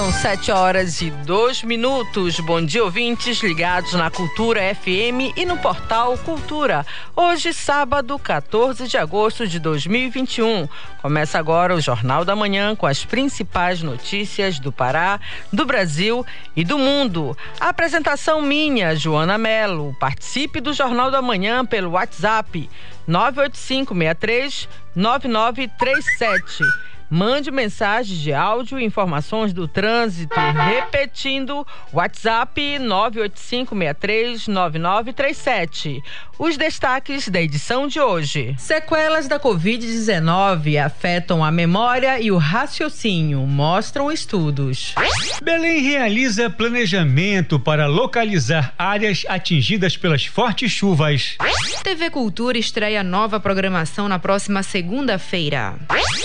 São sete horas e dois minutos. Bom dia, ouvintes ligados na Cultura FM e no portal Cultura. Hoje, sábado, 14 de agosto de 2021. Começa agora o Jornal da Manhã com as principais notícias do Pará, do Brasil e do mundo. A apresentação minha, Joana Melo. Participe do Jornal da Manhã pelo WhatsApp 98563 9937 Mande mensagens de áudio e informações do trânsito, repetindo WhatsApp 985639937. Os destaques da edição de hoje. Sequelas da Covid-19 afetam a memória e o raciocínio, mostram estudos. Belém realiza planejamento para localizar áreas atingidas pelas fortes chuvas. TV Cultura estreia nova programação na próxima segunda-feira.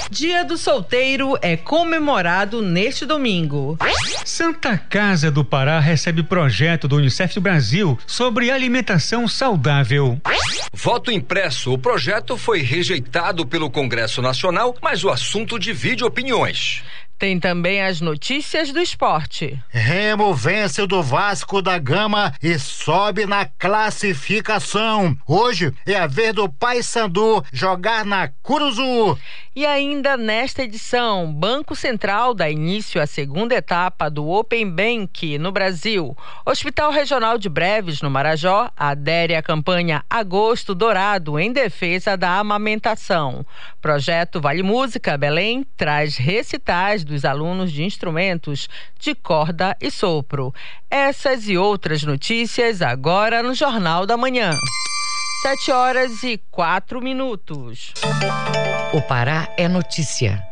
Dia do Solteiro é comemorado neste domingo. Santa Casa do Pará recebe projeto do Unicef Brasil sobre alimentação saudável. Voto impresso. O projeto foi rejeitado pelo Congresso Nacional, mas o assunto divide opiniões. Tem também as notícias do esporte. Remo vence do Vasco da Gama e sobe na classificação. Hoje é a vez do Paysandu jogar na Curuzu. E ainda nesta edição, Banco Central dá início à segunda etapa do Open Bank no Brasil. Hospital Regional de Breves, no Marajó, adere à campanha Agosto Dourado em defesa da amamentação. Projeto Vale Música Belém traz recitais dos alunos de instrumentos de corda e sopro. Essas e outras notícias agora no Jornal da Manhã. Sete horas e quatro minutos. O Pará é notícia.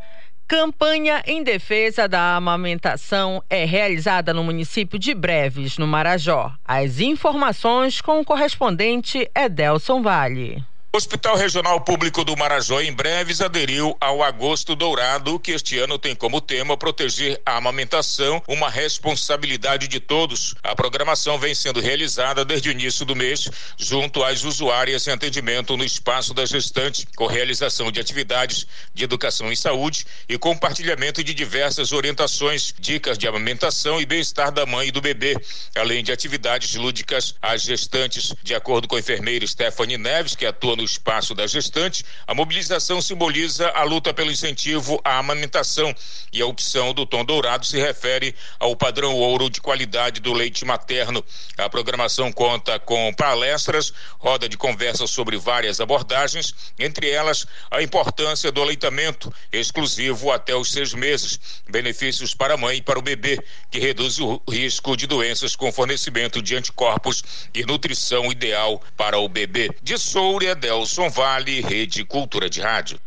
Campanha em defesa da amamentação é realizada no município de Breves, no Marajó. As informações com o correspondente Edelson Vale. Hospital Regional Público do Marajó em breves aderiu ao Agosto Dourado, que este ano tem como tema proteger a amamentação, uma responsabilidade de todos. A programação vem sendo realizada desde o início do mês, junto às usuárias em atendimento no espaço das gestantes, com realização de atividades de educação e saúde e compartilhamento de diversas orientações, dicas de amamentação e bem-estar da mãe e do bebê, além de atividades lúdicas às gestantes, de acordo com a enfermeira Stephanie Neves, que atua no no espaço da gestante, a mobilização simboliza a luta pelo incentivo à amamentação e a opção do tom dourado se refere ao padrão ouro de qualidade do leite materno. A programação conta com palestras, roda de conversa sobre várias abordagens, entre elas a importância do aleitamento exclusivo até os seis meses, benefícios para a mãe e para o bebê, que reduz o risco de doenças com fornecimento de anticorpos e nutrição ideal para o bebê. De Soura, Del Nelson Vale, Rede Cultura de Rádio.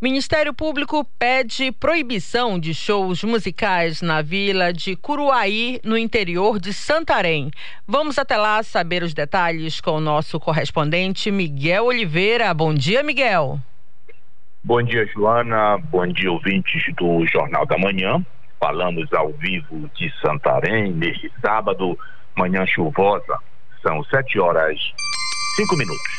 Ministério Público pede proibição de shows musicais na vila de Curuaí, no interior de Santarém. Vamos até lá saber os detalhes com o nosso correspondente Miguel Oliveira. Bom dia, Miguel. Bom dia, Joana. Bom dia, ouvintes do Jornal da Manhã. Falamos ao vivo de Santarém neste sábado, manhã chuvosa. São sete horas cinco minutos.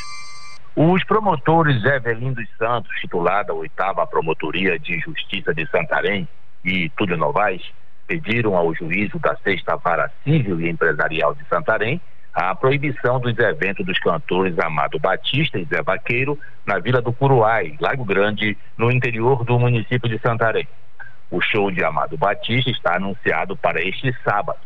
Os promotores Evelyn dos Santos, titular da oitava Promotoria de Justiça de Santarém, e Túlio Novaes, pediram ao juízo da sexta vara civil e empresarial de Santarém a proibição dos eventos dos cantores Amado Batista e Zé Vaqueiro na Vila do Curuai, Lago Grande, no interior do município de Santarém. O show de Amado Batista está anunciado para este sábado.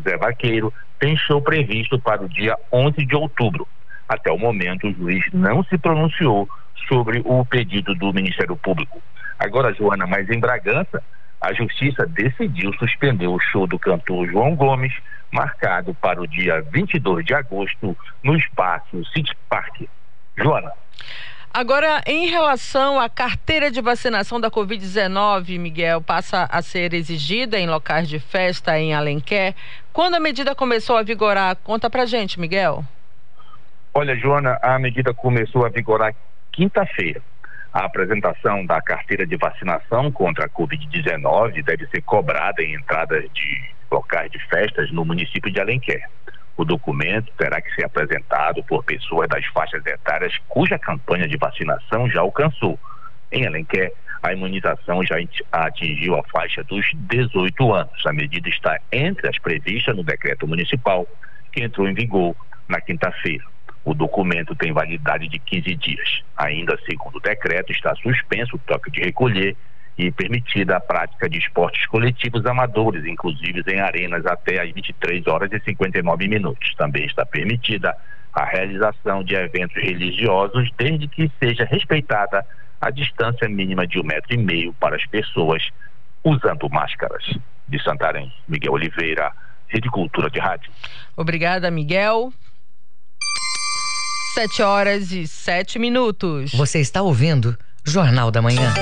Zé Vaqueiro tem show previsto para o dia 11 de outubro. Até o momento, o juiz não se pronunciou sobre o pedido do Ministério Público. Agora, Joana, mas em Bragança, a Justiça decidiu suspender o show do cantor João Gomes, marcado para o dia 22 de agosto, no espaço City Park. Joana. Agora, em relação à carteira de vacinação da Covid-19, Miguel, passa a ser exigida em locais de festa em Alenquer. Quando a medida começou a vigorar? Conta pra gente, Miguel. Olha, Joana, a medida começou a vigorar quinta-feira. A apresentação da carteira de vacinação contra a Covid-19 deve ser cobrada em entradas de locais de festas no município de Alenquer. O documento terá que ser apresentado por pessoas das faixas etárias cuja campanha de vacinação já alcançou. Em Alenquer, a imunização já atingiu a faixa dos 18 anos. A medida está entre as previstas no decreto municipal, que entrou em vigor na quinta-feira. O documento tem validade de 15 dias. Ainda segundo o decreto, está suspenso o toque de recolher e permitida a prática de esportes coletivos amadores, inclusive em arenas até às 23 horas e 59 minutos. Também está permitida a realização de eventos religiosos, desde que seja respeitada a distância mínima de um metro e meio para as pessoas usando máscaras. De Santarém, Miguel Oliveira, Rede Cultura de Rádio. Obrigada, Miguel. Sete horas e sete minutos. Você está ouvindo Jornal da Manhã.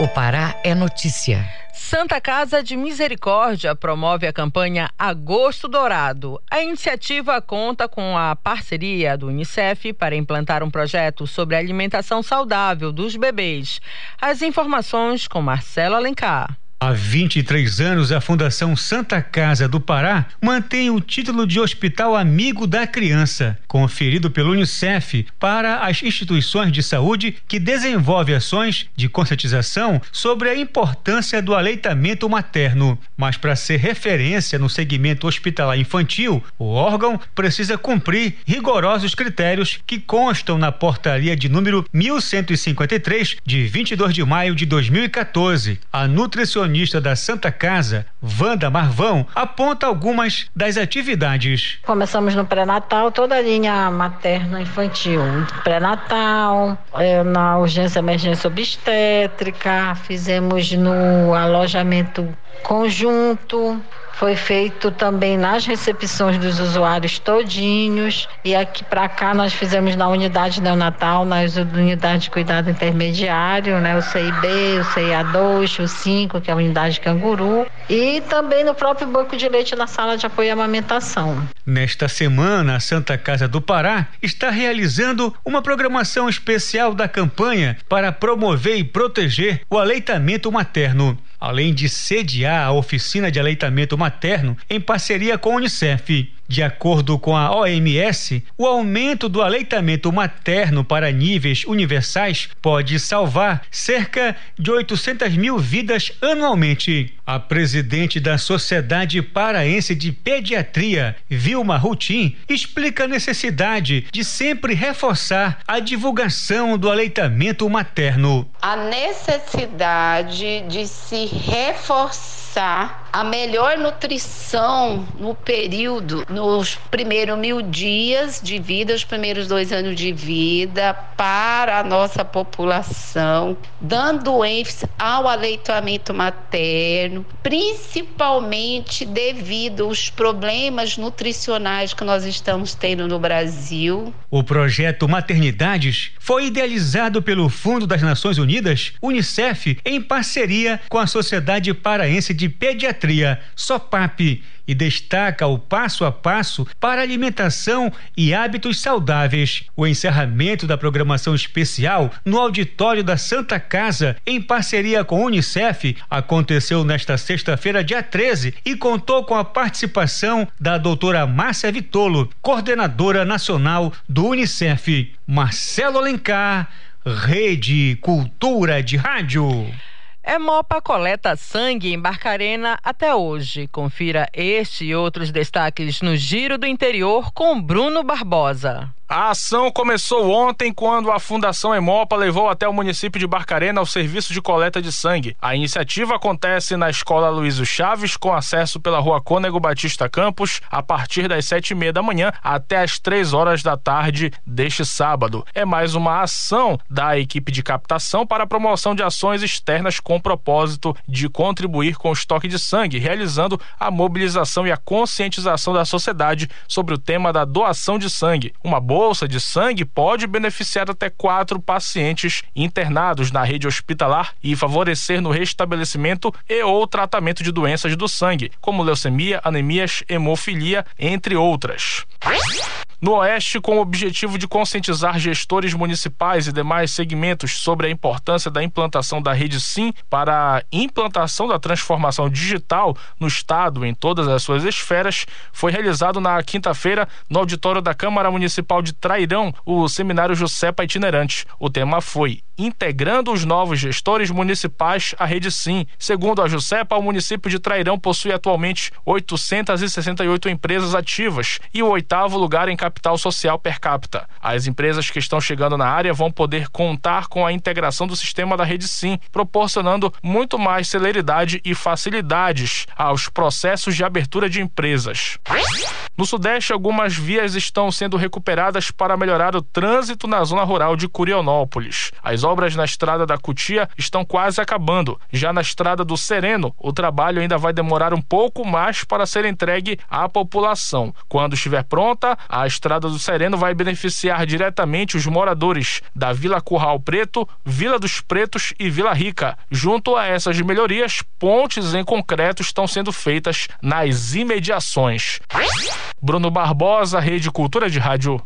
O Pará é notícia. Santa Casa de Misericórdia promove a campanha Agosto Dourado. A iniciativa conta com a parceria do Unicef para implantar um projeto sobre a alimentação saudável dos bebês. As informações com Marcelo Alencar. Há 23 anos, a Fundação Santa Casa do Pará mantém o título de Hospital Amigo da Criança, conferido pelo Unicef para as instituições de saúde que desenvolvem ações de conscientização sobre a importância do aleitamento materno. Mas para ser referência no segmento hospitalar infantil, o órgão precisa cumprir rigorosos critérios que constam na portaria de número 1153 de 22 de maio de 2014. A nutricionista nutricionista da Santa Casa, Wanda Marvão, aponta algumas das atividades. Começamos no pré-natal, toda a linha materna infantil. Pré-natal, é, na urgência emergência obstétrica, fizemos no alojamento conjunto, foi feito também nas recepções dos usuários todinhos. E aqui para cá nós fizemos na unidade neonatal, nas unidades de cuidado intermediário, né, o CIB, o CIA2, o 5, que é a unidade canguru, e também no próprio banco de leite na sala de apoio à amamentação. Nesta semana, a Santa Casa do Pará está realizando uma programação especial da campanha para promover e proteger o aleitamento materno além de sediar a oficina de aleitamento materno em parceria com a Unicef. De acordo com a OMS, o aumento do aleitamento materno para níveis universais pode salvar cerca de 800 mil vidas anualmente. A presidente da Sociedade Paraense de Pediatria, Vilma Rutin, explica a necessidade de sempre reforçar a divulgação do aleitamento materno. A necessidade de se reforçar a melhor nutrição no período, nos primeiros mil dias de vida, os primeiros dois anos de vida, para a nossa população, dando ênfase ao aleitamento materno, principalmente devido aos problemas nutricionais que nós estamos tendo no Brasil. O projeto Maternidades foi idealizado pelo Fundo das Nações Unidas, Unicef, em parceria com a Sociedade Paraense de Pediatria, SOPAP, e destaca o passo a passo para alimentação e hábitos saudáveis. O encerramento da programação especial no auditório da Santa Casa, em parceria com a Unicef, aconteceu nesta sexta-feira, dia 13, e contou com a participação da doutora Márcia Vitolo, coordenadora nacional do Unicef. Marcelo Alencar, Rede Cultura de Rádio. Mopa coleta sangue em Barcarena até hoje. Confira este e outros destaques no Giro do Interior com Bruno Barbosa. A ação começou ontem quando a Fundação Hemopa levou até o município de Barcarena o serviço de coleta de sangue. A iniciativa acontece na Escola Luísio Chaves, com acesso pela rua Cônego Batista Campos, a partir das sete e meia da manhã até as três horas da tarde deste sábado. É mais uma ação da equipe de captação para a promoção de ações externas com propósito de contribuir com o estoque de sangue, realizando a mobilização e a conscientização da sociedade sobre o tema da doação de sangue. Uma boa bolsa de sangue pode beneficiar até quatro pacientes internados na rede hospitalar e favorecer no restabelecimento e ou tratamento de doenças do sangue, como leucemia, anemias, hemofilia, entre outras. No Oeste, com o objetivo de conscientizar gestores municipais e demais segmentos sobre a importância da implantação da rede SIM para a implantação da transformação digital no Estado em todas as suas esferas, foi realizado na quinta-feira no auditório da Câmara Municipal de Trairão o seminário Josepa Itinerante. O tema foi integrando os novos gestores municipais à rede Sim. Segundo a Jusepa, o município de Trairão possui atualmente 868 empresas ativas e o oitavo lugar em capital social per capita. As empresas que estão chegando na área vão poder contar com a integração do sistema da rede Sim, proporcionando muito mais celeridade e facilidades aos processos de abertura de empresas. No Sudeste, algumas vias estão sendo recuperadas para melhorar o trânsito na zona rural de Curionópolis. As obras na estrada da Cutia estão quase acabando. Já na estrada do Sereno, o trabalho ainda vai demorar um pouco mais para ser entregue à população. Quando estiver pronta, a estrada do Sereno vai beneficiar diretamente os moradores da Vila Curral Preto, Vila dos Pretos e Vila Rica. Junto a essas melhorias, pontes em concreto estão sendo feitas nas imediações. Bruno Barbosa, Rede Cultura de Rádio.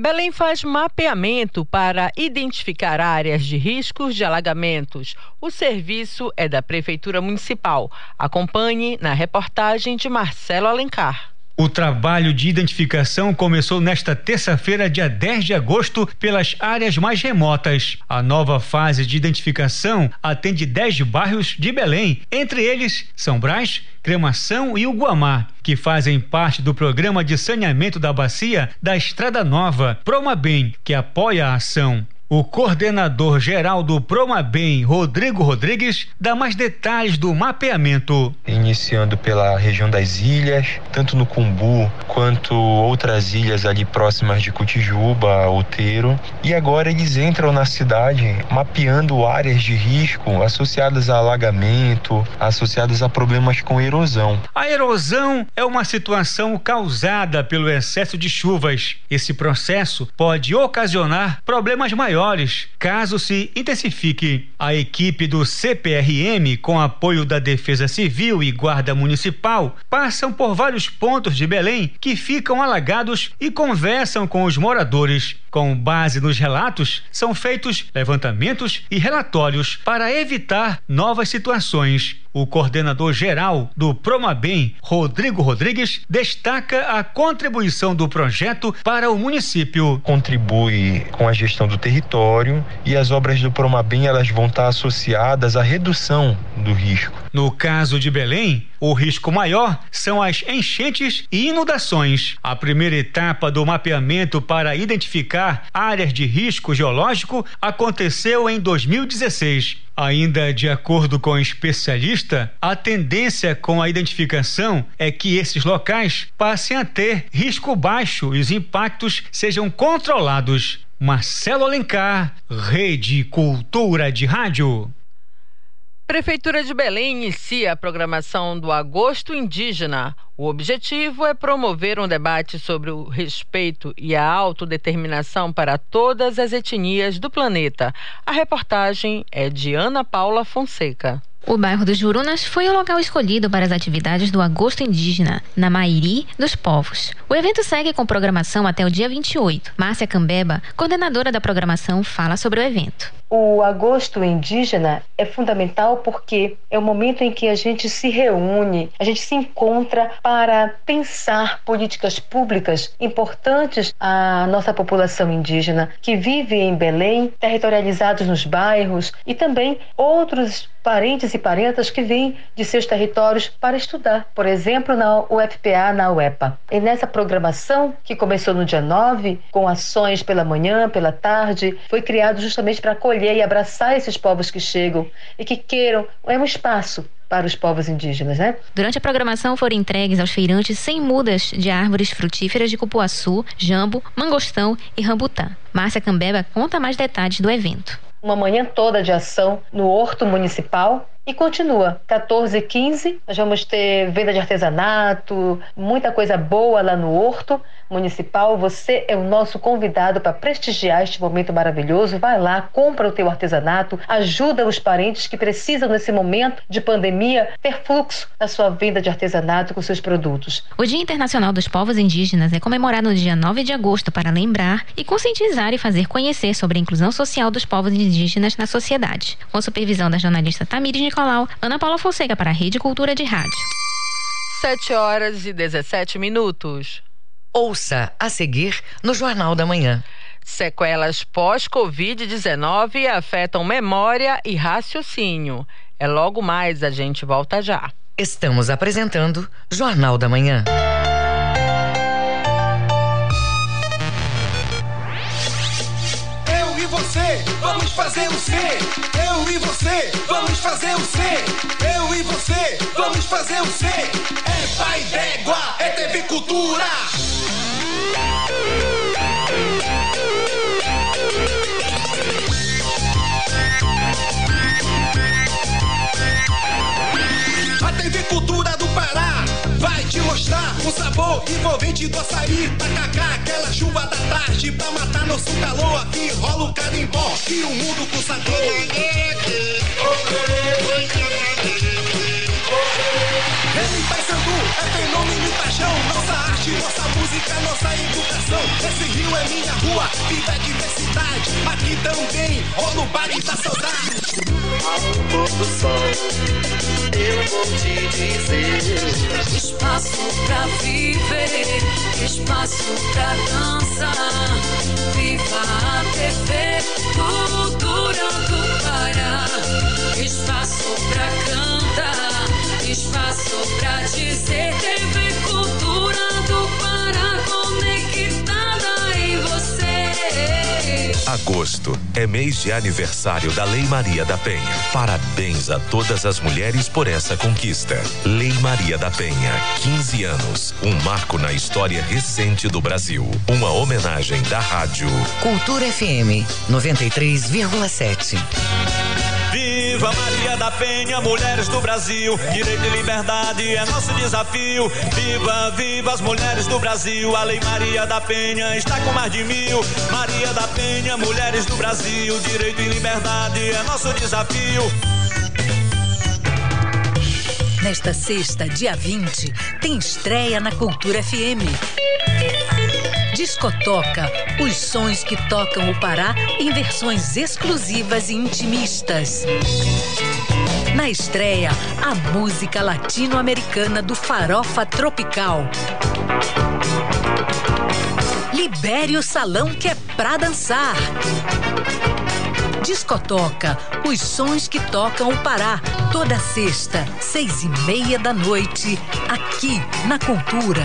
Belém faz mapeamento para identificar áreas de riscos de alagamentos. O serviço é da Prefeitura Municipal. Acompanhe na reportagem de Marcelo Alencar. O trabalho de identificação começou nesta terça-feira, dia 10 de agosto, pelas áreas mais remotas. A nova fase de identificação atende 10 bairros de Belém, entre eles São Brás, Cremação e o Guamá, que fazem parte do programa de saneamento da bacia da Estrada Nova, Promabem, que apoia a ação. O coordenador geral do Promabem, Rodrigo Rodrigues, dá mais detalhes do mapeamento. Iniciando pela região das ilhas, tanto no Cumbu quanto outras ilhas ali próximas de Cotijuba, Outeiro. E agora eles entram na cidade mapeando áreas de risco associadas a alagamento, associadas a problemas com erosão. A erosão é uma situação causada pelo excesso de chuvas. Esse processo pode ocasionar problemas maiores maiores caso se intensifique. A equipe do CPRM, com apoio da Defesa Civil e Guarda Municipal, passam por vários pontos de Belém que ficam alagados e conversam com os moradores. Com base nos relatos, são feitos levantamentos e relatórios para evitar novas situações. O coordenador geral do Promabem, Rodrigo Rodrigues, destaca a contribuição do projeto para o município. Contribui com a gestão do território e as obras do Promabem elas vão estar associadas à redução do risco. No caso de Belém, o risco maior são as enchentes e inundações. A primeira etapa do mapeamento para identificar áreas de risco geológico aconteceu em 2016. Ainda de acordo com o especialista, a tendência com a identificação é que esses locais passem a ter risco baixo e os impactos sejam controlados. Marcelo Alencar, Rede Cultura de Rádio. Prefeitura de Belém inicia a programação do Agosto Indígena. O objetivo é promover um debate sobre o respeito e a autodeterminação para todas as etnias do planeta. A reportagem é de Ana Paula Fonseca. O bairro dos Jurunas foi o local escolhido para as atividades do Agosto Indígena, na Mairi dos Povos. O evento segue com programação até o dia 28. Márcia Cambeba, coordenadora da programação, fala sobre o evento. O agosto indígena é fundamental porque é o momento em que a gente se reúne, a gente se encontra para pensar políticas públicas importantes à nossa população indígena que vive em Belém, territorializados nos bairros e também outros parentes e parentas que vêm de seus territórios para estudar, por exemplo, na UFPA, na UEPA. E nessa programação, que começou no dia 9, com ações pela manhã, pela tarde, foi criado justamente para acolher e abraçar esses povos que chegam e que queiram é um espaço para os povos indígenas, né? Durante a programação foram entregues aos feirantes 100 mudas de árvores frutíferas de cupuaçu, jambo, mangostão e rambutã. Márcia Cambeba conta mais detalhes do evento uma manhã toda de ação no Horto Municipal, e continua. 14 e 15, nós vamos ter venda de artesanato, muita coisa boa lá no Horto Municipal. Você é o nosso convidado para prestigiar este momento maravilhoso. Vai lá, compra o teu artesanato, ajuda os parentes que precisam nesse momento de pandemia ter fluxo na sua venda de artesanato com seus produtos. O Dia Internacional dos Povos Indígenas é comemorado no dia 9 de agosto para lembrar e conscientizar e fazer conhecer sobre a inclusão social dos povos indígenas na sociedade. Com supervisão da jornalista Tamires Nicolau, Ana Paula Fonseca para a Rede Cultura de Rádio. 7 horas e 17 minutos. Ouça a seguir no Jornal da Manhã. Sequelas pós-Covid-19 afetam memória e raciocínio. É logo mais, a gente volta já. Estamos apresentando Jornal da Manhã. Fazer o C. Eu e você, vamos fazer o C. Eu e você, vamos fazer o C. É pai d'égua, é TV Cultura. A TV Cultura do Pará vai te mostrar o sabor envolvente do açaí, tacacá, aquela chuva da tarde pra matar nosso calor. Aqui rola o carimbó e o mundo com sabor. Ele Paysandu é fenômeno e paixão. Nossa arte, nossa música, nossa educação. Esse rio é minha rua, viva a diversidade. Aqui também rola o baile da saudade. Ao pôr do sol, eu vou te dizer: espaço pra viver, espaço pra dançar. Viva a TV, cultura do Pará. Espaço pra cantar, espaço pra dizer: TV Cultura do Pará conectada em você. Agosto é mês de aniversário da Lei Maria da Penha. Parabéns a todas as mulheres por essa conquista. Lei Maria da Penha, 15 anos, um marco na história recente do Brasil. Uma homenagem da rádio Cultura FM 93,7. Viva Maria da Penha, mulheres do Brasil. Direito e liberdade é nosso desafio. Viva, viva as mulheres do Brasil. A Lei Maria da Penha está com mais de mil. Maria da Penha, mulheres do Brasil. Direito e liberdade é nosso desafio. Nesta sexta, dia 20, tem estreia na Cultura FM. Discotoca, os sons que tocam o Pará em versões exclusivas e intimistas. Na estreia, a música latino-americana do Farofa Tropical. Libere o salão que é pra dançar. Discotoca, os sons que tocam o Pará. Toda sexta, seis e meia da noite, aqui na Cultura.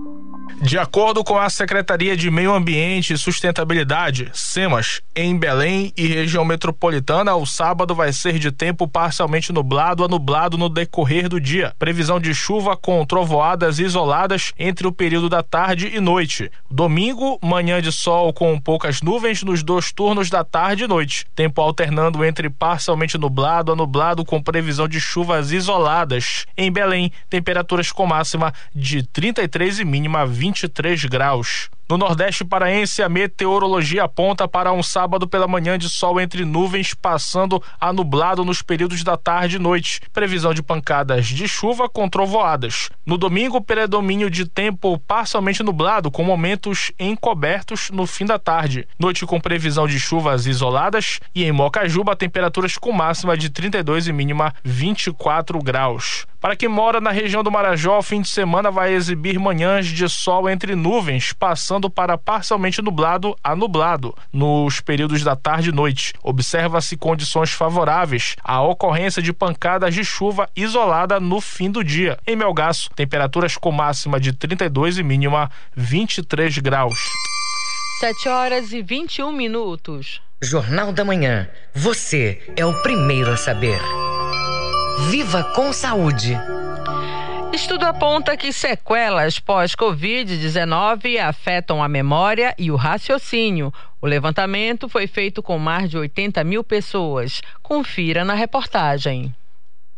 De acordo com a Secretaria de Meio Ambiente e Sustentabilidade, SEMAS, em Belém e região metropolitana, o sábado vai ser de tempo parcialmente nublado a nublado no decorrer do dia. Previsão de chuva com trovoadas isoladas entre o período da tarde e noite. Domingo, manhã de sol com poucas nuvens nos dois turnos da tarde e noite. Tempo alternando entre parcialmente nublado a nublado com previsão de chuvas isoladas. Em Belém, temperaturas com máxima de 33 e mínima 20 23 graus. No Nordeste Paraense, a meteorologia aponta para um sábado pela manhã de sol entre nuvens, passando a nublado nos períodos da tarde e noite. Previsão de pancadas de chuva com trovoadas. No domingo, predomínio de tempo parcialmente nublado, com momentos encobertos no fim da tarde. Noite com previsão de chuvas isoladas e em Mocajuba, temperaturas com máxima de 32 e mínima 24 graus. Para quem mora na região do Marajó, o fim de semana vai exibir manhãs de sol entre nuvens, passando para parcialmente nublado a nublado nos períodos da tarde e noite. Observa-se condições favoráveis à ocorrência de pancadas de chuva isolada no fim do dia. Em Melgaço, temperaturas com máxima de 32 e mínima 23 graus. 7 horas e 21 minutos. Jornal da Manhã. Você é o primeiro a saber. Viva com saúde! Estudo aponta que sequelas pós-Covid-19 afetam a memória e o raciocínio. O levantamento foi feito com mais de 80 mil pessoas. Confira na reportagem.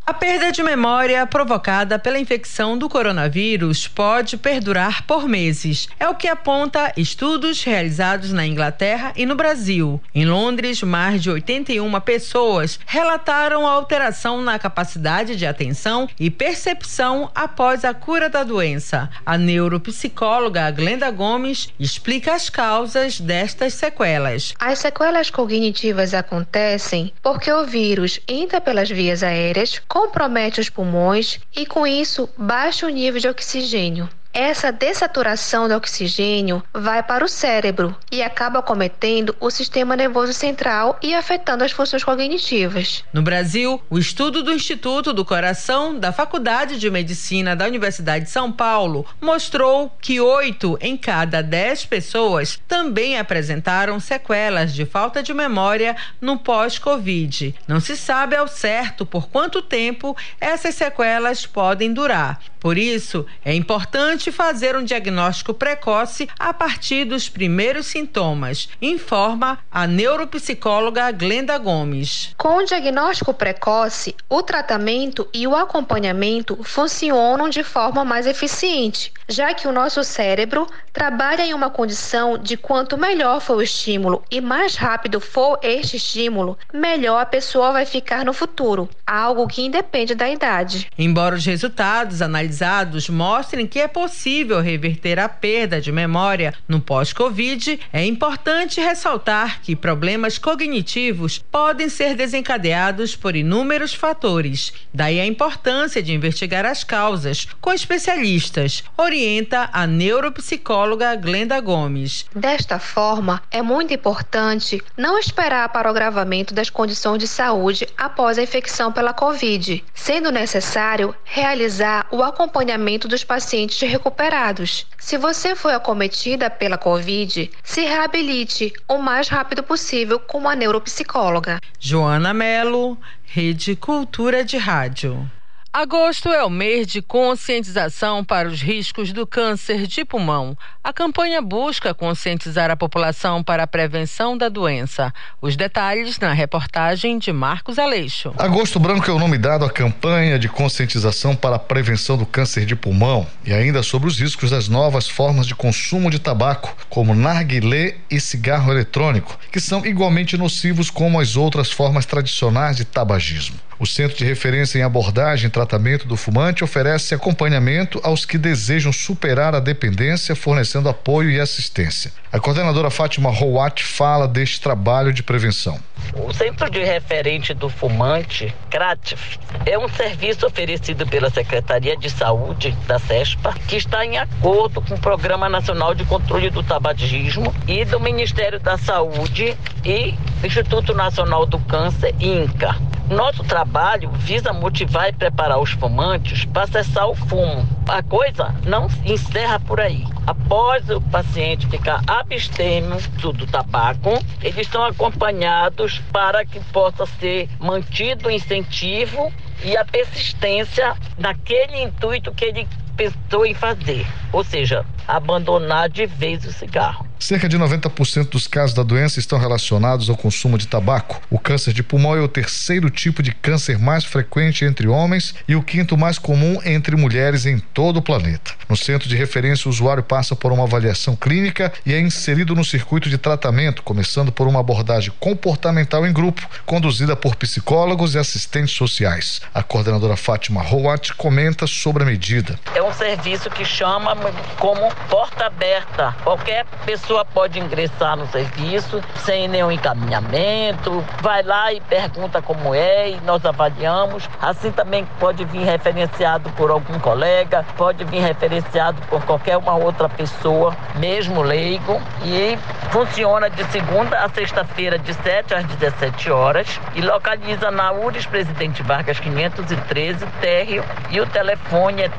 A perda de memória provocada pela infecção do coronavírus pode perdurar por meses. É o que aponta estudos realizados na Inglaterra e no Brasil. Em Londres, mais de 81 pessoas relataram alteração na capacidade de atenção e percepção após a cura da doença. A neuropsicóloga Glenda Gomes explica as causas destas sequelas. As sequelas cognitivas acontecem porque o vírus entra pelas vias aéreas compromete os pulmões e, com isso, baixa o nível de oxigênio. Essa dessaturação do oxigênio vai para o cérebro e acaba cometendo o sistema nervoso central e afetando as funções cognitivas. No Brasil, o estudo do Instituto do Coração da Faculdade de Medicina da Universidade de São Paulo mostrou que oito em cada dez pessoas também apresentaram sequelas de falta de memória no pós-Covid. Não se sabe ao certo por quanto tempo essas sequelas podem durar. Por isso, é importante fazer um diagnóstico precoce a partir dos primeiros sintomas, informa a neuropsicóloga Glenda Gomes. Com o diagnóstico precoce, o tratamento e o acompanhamento funcionam de forma mais eficiente, já que o nosso cérebro trabalha em uma condição de quanto melhor for o estímulo e mais rápido for este estímulo, melhor a pessoa vai ficar no futuro, algo que independe da idade. Embora os resultados analisados analisados mostrem que é possível reverter a perda de memória no pós-Covid, é importante ressaltar que problemas cognitivos podem ser desencadeados por inúmeros fatores. Daí a importância de investigar as causas com especialistas, orienta a neuropsicóloga Glenda Gomes. Desta forma, é muito importante não esperar para o agravamento das condições de saúde após a infecção pela Covid, sendo necessário realizar o acompanhamento dos pacientes recuperados. Se você foi acometida pela Covid, se reabilite o mais rápido possível com uma neuropsicóloga. Joana Melo, Rede Cultura de Rádio. Agosto é o mês de conscientização para os riscos do câncer de pulmão. A campanha busca conscientizar a população para a prevenção da doença. Os detalhes na reportagem de Marcos Aleixo. Agosto Branco é o nome dado à campanha de conscientização para a prevenção do câncer de pulmão e ainda sobre os riscos das novas formas de consumo de tabaco, como narguilé e cigarro eletrônico, que são igualmente nocivos como as outras formas tradicionais de tabagismo. O Centro de Referência em Abordagem e Tratamento do Fumante oferece acompanhamento aos que desejam superar a dependência, fornecendo apoio e assistência. A coordenadora Fátima Rowat fala deste trabalho de prevenção. O Centro de Referente do Fumante, CRATF, é um serviço oferecido pela Secretaria de Saúde da CESPA, que está em acordo com o Programa Nacional de Controle do Tabagismo e do Ministério da Saúde e Instituto Nacional do Câncer, INCA. Nosso trabalho visa motivar e preparar os fumantes para cessar o fumo. A coisa não encerra por aí. Após o paciente ficar abstêmio do tabaco, eles são acompanhados para que possa ser mantido o incentivo e a persistência naquele intuito que ele pensou em fazer, ou seja, abandonar de vez o cigarro. Cerca de 90% dos casos da doença estão relacionados ao consumo de tabaco. O câncer de pulmão é o terceiro tipo de câncer mais frequente entre homens e o quinto mais comum entre mulheres em todo o planeta. No centro de referência, o usuário passa por uma avaliação clínica e é inserido no circuito de tratamento, começando por uma abordagem comportamental em grupo, conduzida por psicólogos e assistentes sociais. A coordenadora Fátima Rowat comenta sobre a medida. É um serviço que chama como porta aberta. Qualquer pessoa pode ingressar no serviço sem nenhum encaminhamento, vai lá e pergunta como é e nós avaliamos. Assim também pode vir referenciado por algum colega, pode vir referenciado por qualquer uma outra pessoa, mesmo leigo, e funciona de segunda a sexta-feira, de 7 às 17 horas, e localiza na URIS Presidente Vargas 513, térreo, e o telefone é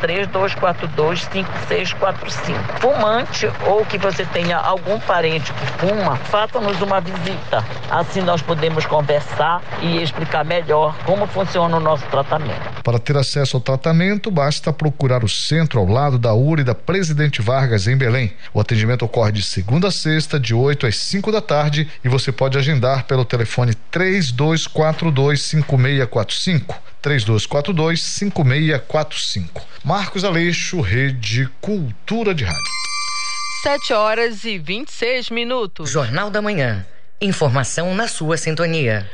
3242-5645. Fumante ou que você tenha algum parente que fuma, faça-nos uma visita. Assim nós podemos conversar e explicar melhor como funciona o nosso tratamento. Para ter acesso ao tratamento, basta procurar o centro ao lado da URI da Presidente Vargas, em Belém. O atendimento ocorre de segunda a sexta, de 8 às 5 da tarde, e você pode agendar pelo telefone 3242-5645. 3242-5645. Marcos Aleixo, Rede Cultura de Rádio. 7 horas e 26 minutos. Jornal da Manhã. Informação na sua sintonia.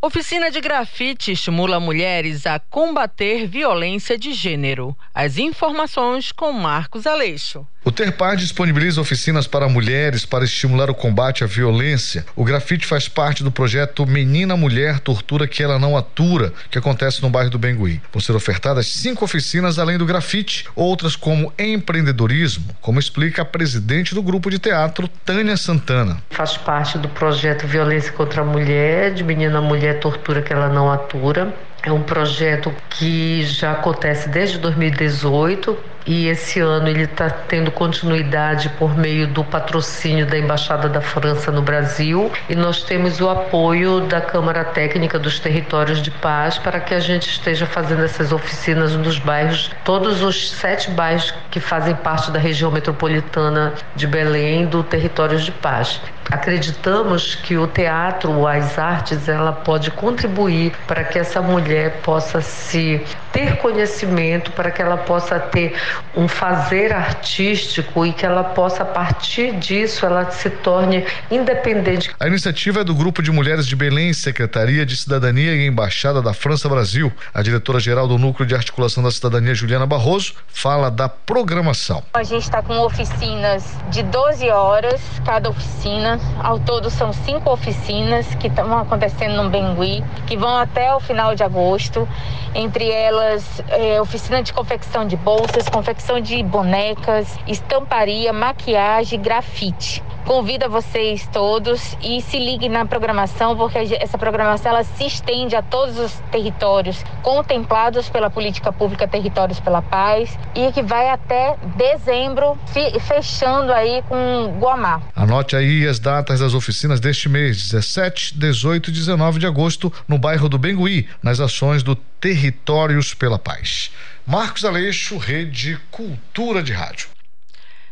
Oficina de grafite estimula mulheres a combater violência de gênero. As informações com Marcos Aleixo. O Terpar disponibiliza oficinas para mulheres para estimular o combate à violência. O grafite faz parte do projeto Menina Mulher Tortura que ela não atura, que acontece no bairro do Bengui. Vão ser ofertadas cinco oficinas além do grafite, outras como empreendedorismo, como explica a presidente do grupo de teatro, Tânia Santana. Faz parte do projeto Violência contra a Mulher, de Menina Mulher Tortura que ela não atura. É um projeto que já acontece desde 2018 e esse ano ele está tendo continuidade por meio do patrocínio da Embaixada da França no Brasil e nós temos o apoio da Câmara Técnica dos Territórios de Paz para que a gente esteja fazendo essas oficinas nos bairros, todos os sete bairros que fazem parte da região metropolitana de Belém do Territórios de Paz. Acreditamos que o teatro, as artes, ela pode contribuir para que essa mulher possa se ter conhecimento, para que ela possa ter um fazer artístico e que ela possa, a partir disso, ela se torne independente. A iniciativa é do Grupo de Mulheres de Belém, Secretaria de Cidadania e Embaixada da França Brasil. A diretora-geral do Núcleo de Articulação da Cidadania, Juliana Barroso, fala da programação. A gente está com oficinas de 12 horas cada oficina. Ao todo são cinco oficinas que estão acontecendo no Bengui, que vão até o final de agosto. Entre elas, é, oficina de confecção de bolsas, confecção de bonecas, estamparia, maquiagem, grafite. Convido vocês todos e se liguem na programação, porque essa programação ela se estende a todos os territórios contemplados pela política pública Territórios pela Paz e que vai até dezembro, fechando aí com Guamá. Anote aí as datas das oficinas deste mês, 17, 18 e 19 de agosto, no bairro do Bengui, nas ações do Territórios pela Paz. Marcos Aleixo, Rede Cultura de Rádio.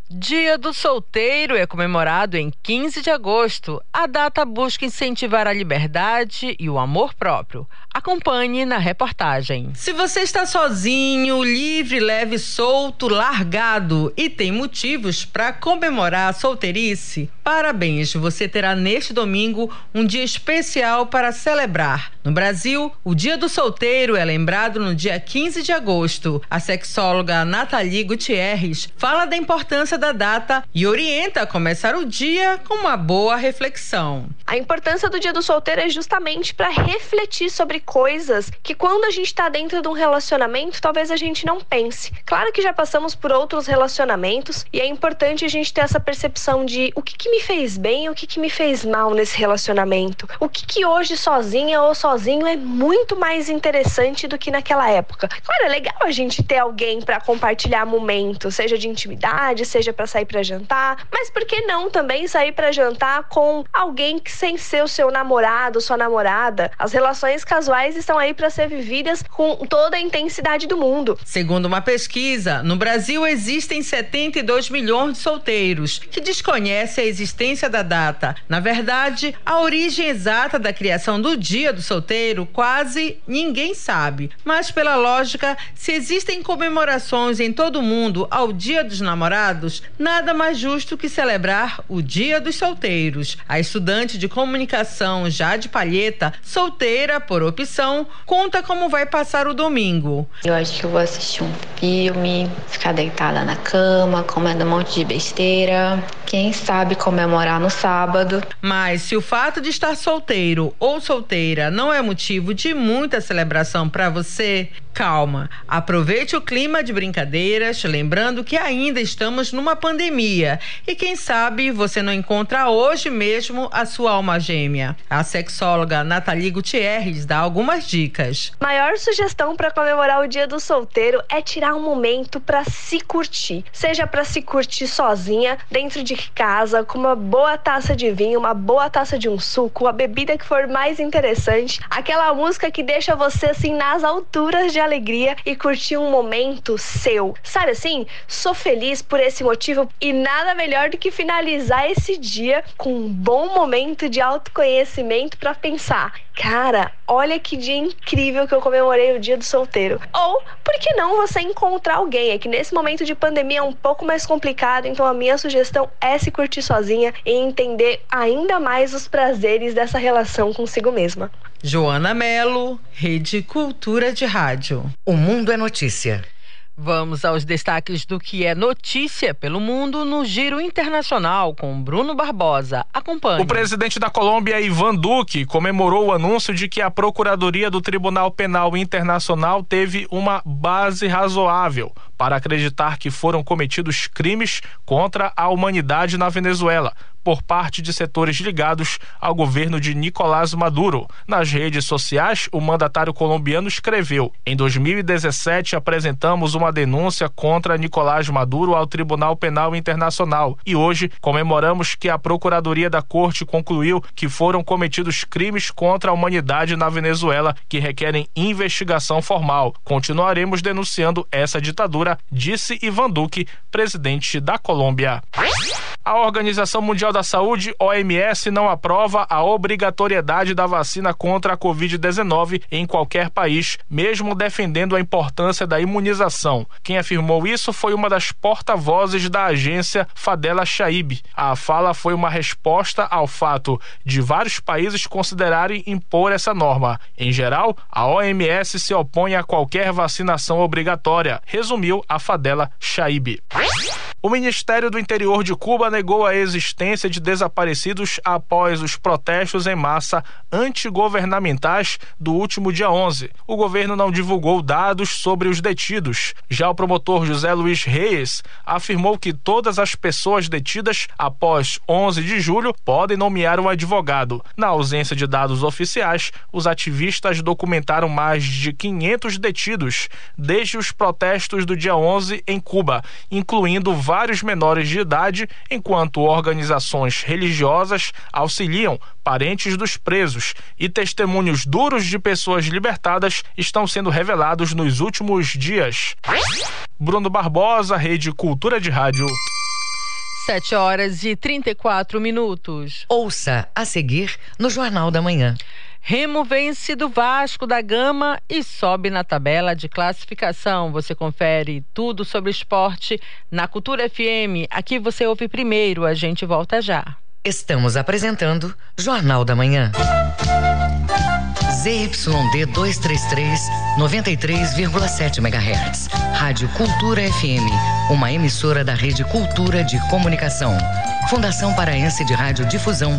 Dia do Solteiro é comemorado em 15 de agosto. A data busca incentivar a liberdade e o amor próprio. Acompanhe na reportagem. Se você está sozinho, livre, leve, solto, largado e tem motivos para comemorar a solteirice, parabéns! Você terá neste domingo um dia especial para celebrar. No Brasil, o Dia do Solteiro é lembrado no dia 15 de agosto. A sexóloga Nathalie Gutierrez fala da importância da data e orienta a começar o dia com uma boa reflexão. A importância do Dia do Solteiro é justamente para refletir sobre coisas que quando a gente está dentro de um relacionamento, talvez a gente não pense. Claro que já passamos por outros relacionamentos e é importante a gente ter essa percepção de o que, que me fez bem e o que, que me fez mal nesse relacionamento. O que, que hoje sozinha ou sozinho é muito mais interessante do que naquela época. Claro, é legal a gente ter alguém para compartilhar momentos, seja de intimidade, seja para sair para jantar, mas por que não também sair para jantar com alguém que sem ser o seu namorado, sua namorada? As relações casuais estão aí para ser vividas com toda a intensidade do mundo. Segundo uma pesquisa, no Brasil existem 72 milhões de solteiros que desconhecem a existência da data. Na verdade, a origem exata da criação do Dia do Solteiro quase ninguém sabe. Mas pela lógica, se existem comemorações em todo o mundo ao Dia dos Namorados, Nada mais justo que celebrar o Dia dos Solteiros. A estudante de comunicação Jade Palheta, solteira por opção, conta como vai passar o domingo. Eu acho que eu vou assistir um filme, ficar deitada na cama, comendo um monte de besteira. Quem sabe comemorar no sábado. Mas se o fato de estar solteiro ou solteira não é motivo de muita celebração para você, calma. Aproveite o clima de brincadeiras, lembrando que ainda estamos numa pandemia e quem sabe você não encontra hoje mesmo a sua alma gêmea. A sexóloga Nathalie Gutierrez dá algumas dicas. Maior sugestão para comemorar o Dia do Solteiro é tirar um momento para se curtir, seja para se curtir sozinha, dentro de casa, com uma boa taça de vinho, uma boa taça de um suco, a bebida que for mais interessante, aquela música que deixa você assim nas alturas de alegria e curtir um momento seu. Sabe assim? Sou feliz por esse motivo e nada melhor do que finalizar esse dia com um bom momento de autoconhecimento para pensar: cara, olha que dia incrível que eu comemorei o dia do solteiro. Ou, por que não você encontrar alguém? É que nesse momento de pandemia é um pouco mais complicado, então a minha sugestão é se curtir sozinha e entender ainda mais os prazeres dessa relação consigo mesma. Joana Melo, Rede Cultura de Rádio. O Mundo é Notícia. Vamos aos destaques do que é notícia pelo mundo no Giro Internacional com Bruno Barbosa. Acompanhe. O presidente da Colômbia, Ivan Duque, comemorou o anúncio de que a Procuradoria do Tribunal Penal Internacional teve uma base razoável para acreditar que foram cometidos crimes contra a humanidade na Venezuela por parte de setores ligados ao governo de Nicolás Maduro. Nas redes sociais, o mandatário colombiano escreveu: Em 2017, apresentamos uma denúncia contra Nicolás Maduro ao Tribunal Penal Internacional e hoje comemoramos que a Procuradoria da Corte concluiu que foram cometidos crimes contra a humanidade na Venezuela que requerem investigação formal. Continuaremos denunciando essa ditadura, disse Ivan Duque, presidente da Colômbia. A Organização Mundial da Saúde, OMS, não aprova a obrigatoriedade da vacina contra a Covid-19 em qualquer país, mesmo defendendo a importância da imunização. Quem afirmou isso foi uma das porta-vozes da agência Fadela Shaib. A fala foi uma resposta ao fato de vários países considerarem impor essa norma. Em geral, a OMS se opõe a qualquer vacinação obrigatória, resumiu a Fadela Shaib. O Ministério do Interior de Cuba negou a existência de desaparecidos após os protestos em massa antigovernamentais do último dia 11. O governo não divulgou dados sobre os detidos. Já o promotor José Luiz Reis afirmou que todas as pessoas detidas após 11 de julho podem nomear um advogado. Na ausência de dados oficiais, os ativistas documentaram mais de 500 detidos desde os protestos do dia 11 em Cuba, incluindo vários menores de idade, organizações religiosas auxiliam parentes dos presos e testemunhos duros de pessoas libertadas estão sendo revelados nos últimos dias. Bruno Barbosa, Rede Cultura de Rádio. 7 horas e 34 minutos. Ouça a seguir no Jornal da Manhã. Remo vence do Vasco da Gama e sobe na tabela de classificação. Você confere tudo sobre esporte na Cultura FM. Aqui você ouve primeiro, a gente volta já. Estamos apresentando Jornal da Manhã. ZYD 233, 93,7 MHz. Rádio Cultura FM, uma emissora da Rede Cultura de Comunicação. Fundação Paraense de Rádio Difusão.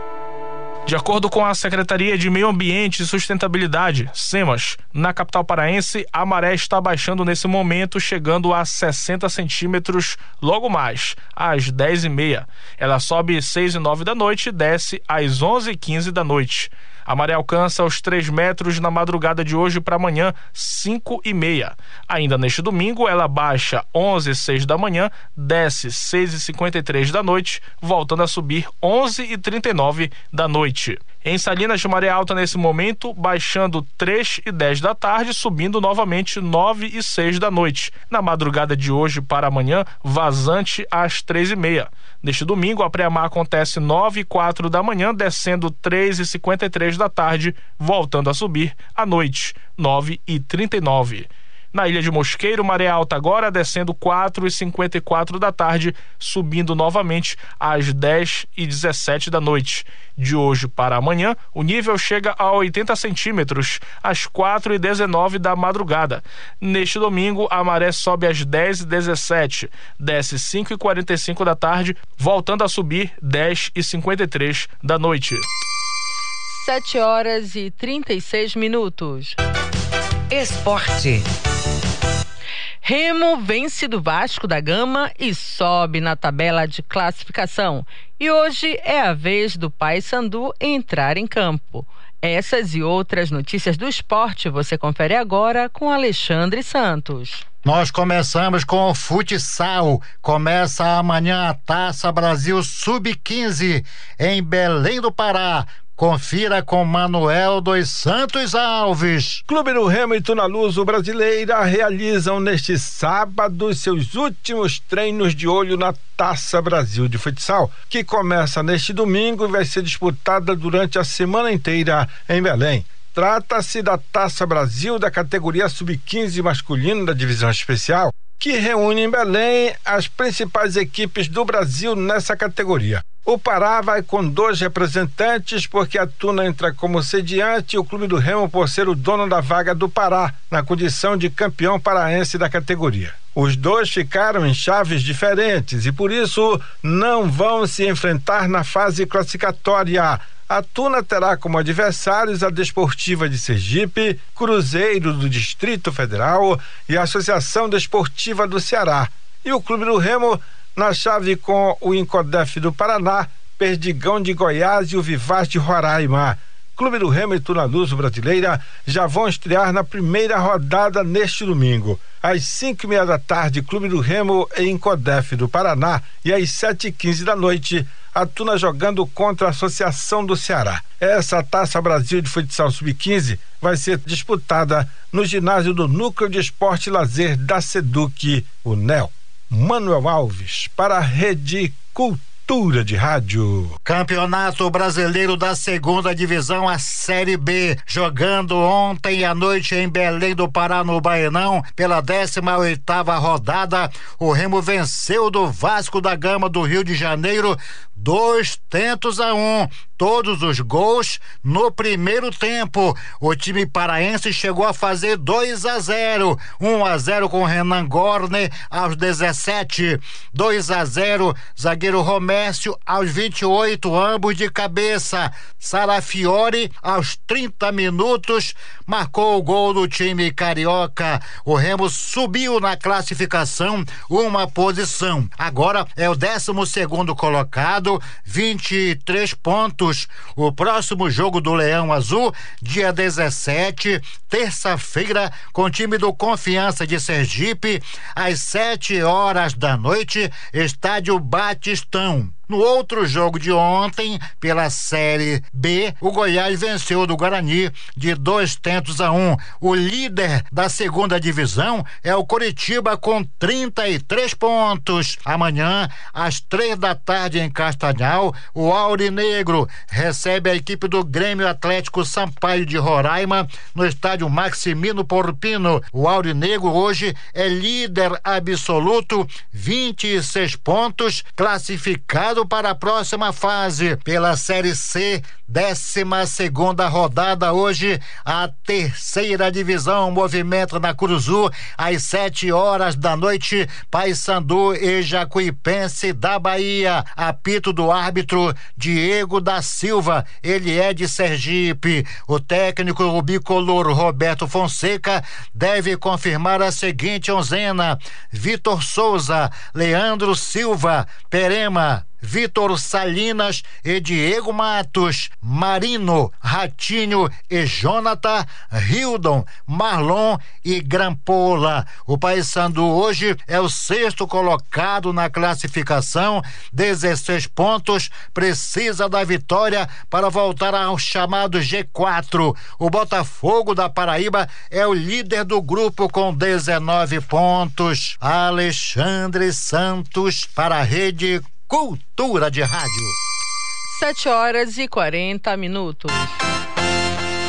De acordo com a Secretaria de Meio Ambiente e Sustentabilidade, SEMAS, na capital paraense, a maré está baixando nesse momento, chegando a 60 centímetros logo mais, às 10h30. Ela sobe 6 e 9 da noite e desce às 11 e 15 da noite. A maré alcança os 3 metros na madrugada de hoje para amanhã, 5 e meia. Ainda neste domingo, ela baixa 11 e 6 da manhã, desce 6 e 53 da noite, voltando a subir 11 e 39 da noite. Em Salinas de Maré Alta, nesse momento, baixando 3 e 10 da tarde, subindo novamente 9 e 6 da noite. Na madrugada de hoje para amanhã, vazante às 3 e meia. Neste domingo, a pré-mar acontece 9 e 4 da manhã, descendo 3 e 53 da tarde, voltando a subir à noite, 9 e 39. Na Ilha de Mosqueiro, maré alta agora, descendo 4 e 54 da tarde, subindo novamente às 10 e 17 da noite. De hoje para amanhã, o nível chega a 80 centímetros, às 4 e 19 da madrugada. Neste domingo, a maré sobe às 10 e 17, desce 5 e 45 da tarde, voltando a subir 10 e 53 da noite. 7 horas e 36 minutos. Esporte. Remo vence do Vasco da Gama e sobe na tabela de classificação. E hoje é a vez do Paysandu entrar em campo. Essas e outras notícias do esporte você confere agora com Alexandre Santos. Nós começamos com o futsal. Começa amanhã a Taça Brasil Sub-15 em Belém do Pará. Confira com Manuel dos Santos Alves. Clube do Remo e Tunaluso Brasileira realizam neste sábado seus últimos treinos de olho na Taça Brasil de Futsal, que começa neste domingo e vai ser disputada durante a semana inteira em Belém. Trata-se da Taça Brasil da categoria Sub-15 masculino da divisão especial, que reúne em Belém as principais equipes do Brasil nessa categoria. O Pará vai com dois representantes, porque a Tuna entra como sediante e o Clube do Remo por ser o dono da vaga do Pará, na condição de campeão paraense da categoria. Os dois ficaram em chaves diferentes e por isso não vão se enfrentar na fase classificatória. A Tuna terá como adversários a Desportiva de Sergipe, Cruzeiro do Distrito Federal e a Associação Desportiva do Ceará. E o Clube do Remo na chave com o Incodef do Paraná, Perdigão de Goiás e o Vivaz de Roraima. Clube do Remo e Tunaluso Brasileira já vão estrear na primeira rodada neste domingo. Às cinco e meia da tarde, Clube do Remo e Incodef do Paraná e às sete e quinze da noite, a Tuna jogando contra a Associação do Ceará. Essa Taça Brasil de Futsal Sub-15 vai ser disputada no ginásio do Núcleo de Esporte e Lazer da Seduc, o NEL. Manuel Alves, para a Rede Cultura de Rádio. Campeonato Brasileiro da Segunda Divisão, a Série B. Jogando ontem à noite em Belém do Pará, no Baenão, pela 18 oitava rodada, o Remo venceu do Vasco da Gama do Rio de Janeiro dois tentos a um. Todos os gols no primeiro tempo. O time paraense chegou a fazer 2 a 0. 1 um a 0 com Renan Gorne aos 17. 2 a 0 zagueiro Romércio aos 28, ambos de cabeça. Sarafiore aos 30 minutos marcou o gol do time carioca. O Remo subiu na classificação uma posição. Agora é o 12 segundo colocado 23 pontos. O próximo jogo do Leão Azul, dia 17, terça-feira, com o time do Confiança de Sergipe, às 7 horas da noite, estádio Batistão. No outro jogo de ontem, pela Série B, o Goiás venceu do Guarani de dois tentos a um. O líder da segunda divisão é o Coritiba com 33 pontos. Amanhã, às três da tarde em Castanhal, o Aurinegro recebe a equipe do Grêmio Atlético Sampaio de Roraima no estádio Maximino Porpino. O Aurinegro hoje é líder absoluto, 26 pontos, classificado para a próxima fase pela Série C, 12 segunda rodada. Hoje, a terceira divisão movimento na Curuzu, às 7 horas da noite. Paysandu e Jacuipense da Bahia. Apito do árbitro Diego da Silva. Ele é de Sergipe. O técnico bicolor Roberto Fonseca deve confirmar a seguinte onzena: Vitor Souza, Leandro Silva, Perema, Vitor Salinas e Diego Matos, Marino, Ratinho e Jonathan, Hildon, Marlon e Grampola. O Paysandu hoje é o sexto colocado na classificação, 16 pontos, precisa da vitória para voltar ao chamado G4. O Botafogo da Paraíba é o líder do grupo com 19 pontos. Alexandre Santos para a Rede Cultura de Rádio. 7 horas e 40 minutos.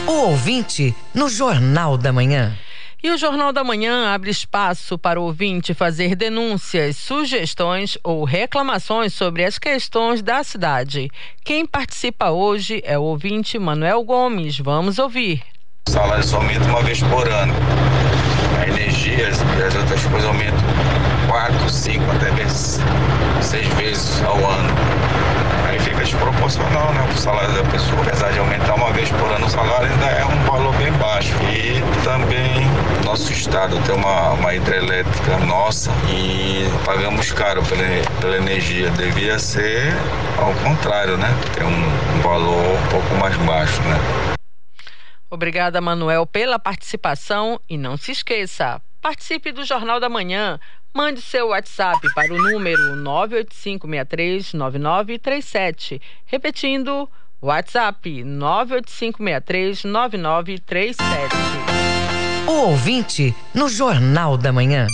O ouvinte no Jornal da Manhã. E o Jornal da Manhã abre espaço para o ouvinte fazer denúncias, sugestões ou reclamações sobre as questões da cidade. Quem participa hoje é o ouvinte Manuel Gomes. Vamos ouvir. O salário só aumenta uma vez por ano. A energia e as outras coisas aumentam quatro, cinco, até vezes, seis vezes ao ano. Aí fica desproporcional, né? O salário da pessoa, apesar de aumentar uma vez por ano o salário, ainda é um valor bem baixo. E também nosso estado tem uma, uma hidrelétrica nossa e pagamos caro pela, pela energia. Devia ser ao contrário, né? Ter um, um valor um pouco mais baixo, né? Obrigada, Manuel, pela participação e não se esqueça, participe do Jornal da Manhã. Mande seu WhatsApp para o número 985639937. Repetindo, WhatsApp 985639937. O ouvinte no Jornal da Manhã.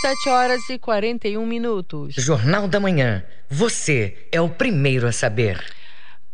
7 horas e 41 minutos. Jornal da Manhã. Você é o primeiro a saber.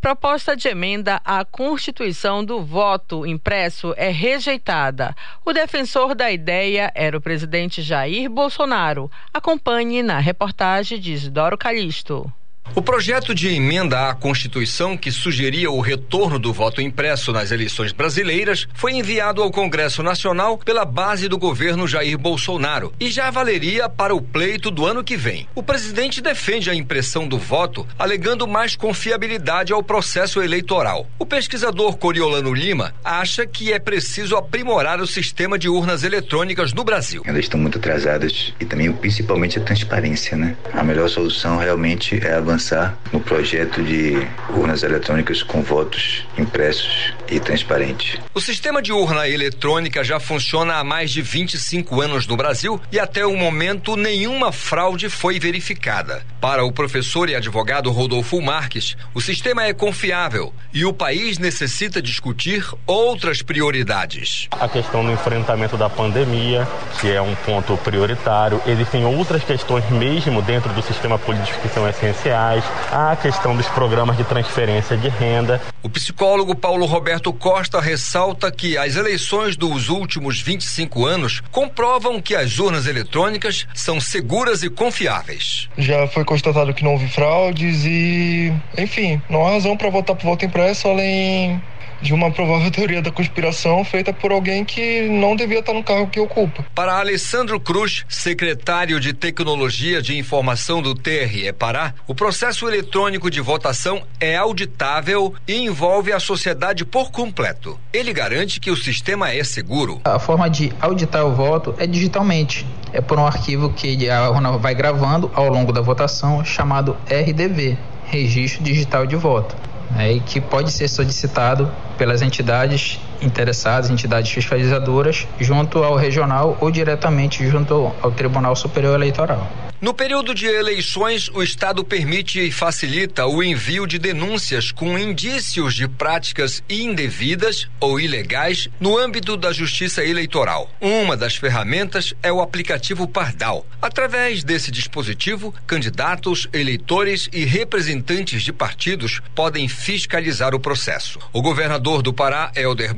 Proposta de emenda à Constituição do voto impresso é rejeitada. O defensor da ideia era o presidente Jair Bolsonaro. Acompanhe na reportagem de Isidoro Calixto. O projeto de emenda à Constituição que sugeria o retorno do voto impresso nas eleições brasileiras foi enviado ao Congresso Nacional pela base do governo Jair Bolsonaro e já valeria para o pleito do ano que vem. O presidente defende a impressão do voto, alegando mais confiabilidade ao processo eleitoral. O pesquisador Coriolano Lima acha que é preciso aprimorar o sistema de urnas eletrônicas no Brasil. Elas estão muito atrasadas e também, principalmente, a transparência, né? A melhor solução realmente é avançar no projeto de urnas eletrônicas com votos impressos e transparentes. O sistema de urna eletrônica já funciona há mais de 25 anos no Brasil e até o momento nenhuma fraude foi verificada. Para o professor e advogado Rodolfo Marques, o sistema é confiável e o país necessita discutir outras prioridades. A questão do enfrentamento da pandemia, que é um ponto prioritário, existem outras questões mesmo dentro do sistema político que são essenciais a questão dos programas de transferência de renda. O psicólogo Paulo Roberto Costa ressalta que as eleições dos últimos 25 anos comprovam que as urnas eletrônicas são seguras e confiáveis. Já foi constatado que não houve fraudes e, enfim, não há razão para votar por voto impresso além de uma provável teoria da conspiração feita por alguém que não devia estar no cargo que ocupa. Para Alessandro Cruz, secretário de Tecnologia de Informação do TRE Pará, o processo eletrônico de votação é auditável e envolve a sociedade por completo. Ele garante que o sistema é seguro. A forma de auditar o voto é digitalmente. É por um arquivo que a urna vai gravando ao longo da votação, chamado RDV Registro Digital de Voto né, e que pode ser solicitado pelas entidades interessadas, entidades fiscalizadoras, junto ao regional ou diretamente junto ao Tribunal Superior Eleitoral. No período de eleições, o Estado permite e facilita o envio de denúncias com indícios de práticas indevidas ou ilegais no âmbito da Justiça Eleitoral. Uma das ferramentas é o aplicativo Pardal. Através desse dispositivo, candidatos, eleitores e representantes de partidos podem fiscalizar o processo. O governador do Pará, Helder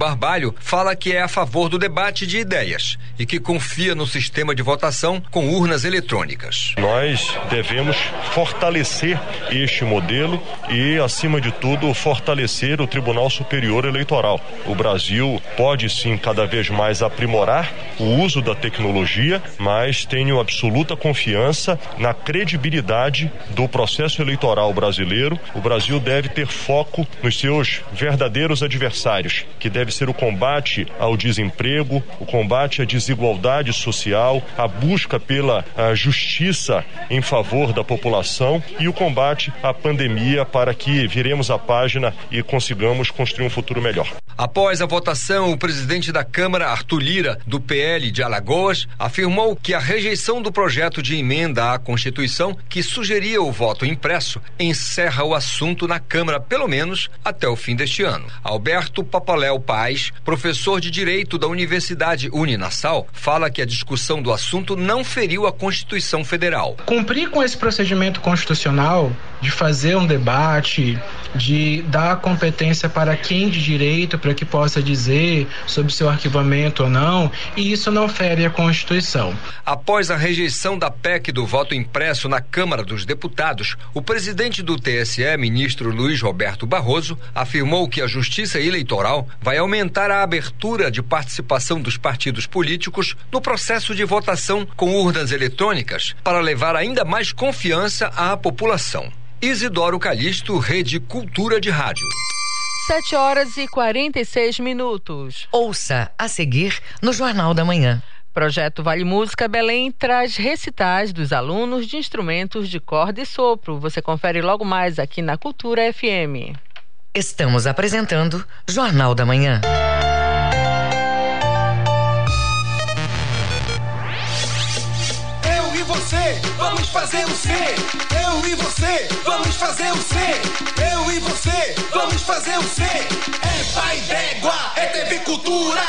Fala que é a favor do debate de ideias e que confia no sistema de votação com urnas eletrônicas. Nós devemos fortalecer este modelo e, acima de tudo, fortalecer o Tribunal Superior Eleitoral. O Brasil pode sim cada vez mais aprimorar o uso da tecnologia, mas tenho absoluta confiança na credibilidade do processo eleitoral brasileiro. O Brasil deve ter foco nos seus verdadeiros adversários, que deve ser fortalecer o combate ao desemprego, o combate à desigualdade social, a busca pela a justiça em favor da população e o combate à pandemia para que viremos a página e consigamos construir um futuro melhor. Após a votação, o presidente da Câmara, Arthur Lira, do PL de Alagoas, afirmou que a rejeição do projeto de emenda à Constituição que sugeria o voto impresso encerra o assunto na Câmara, pelo menos até o fim deste ano. Alberto Papaléu Paz, professor de Direito da Universidade Uninassal, fala que a discussão do assunto não feriu a Constituição Federal. Cumprir com esse procedimento constitucional de fazer um debate, de dar competência para quem de direito para que possa dizer sobre seu arquivamento ou não, e isso não fere a Constituição. Após a rejeição da PEC do voto impresso na Câmara dos Deputados, o presidente do TSE, ministro Luiz Roberto Barroso, afirmou que a Justiça Eleitoral vai aumentar a abertura de participação dos partidos políticos no processo de votação com urnas eletrônicas para levar ainda mais confiança à população. Isidoro Calixto, Rede Cultura de Rádio. 7 horas e 46 minutos. Ouça a seguir no Jornal da Manhã. Projeto Vale Música Belém traz recitais dos alunos de instrumentos de corda e sopro. Você confere logo mais aqui na Cultura FM. Estamos apresentando Jornal da Manhã. Você, vamos fazer o C. Eu e você, vamos fazer o C. Eu e você, vamos fazer o C. É pai d'égua, é TV Cultura.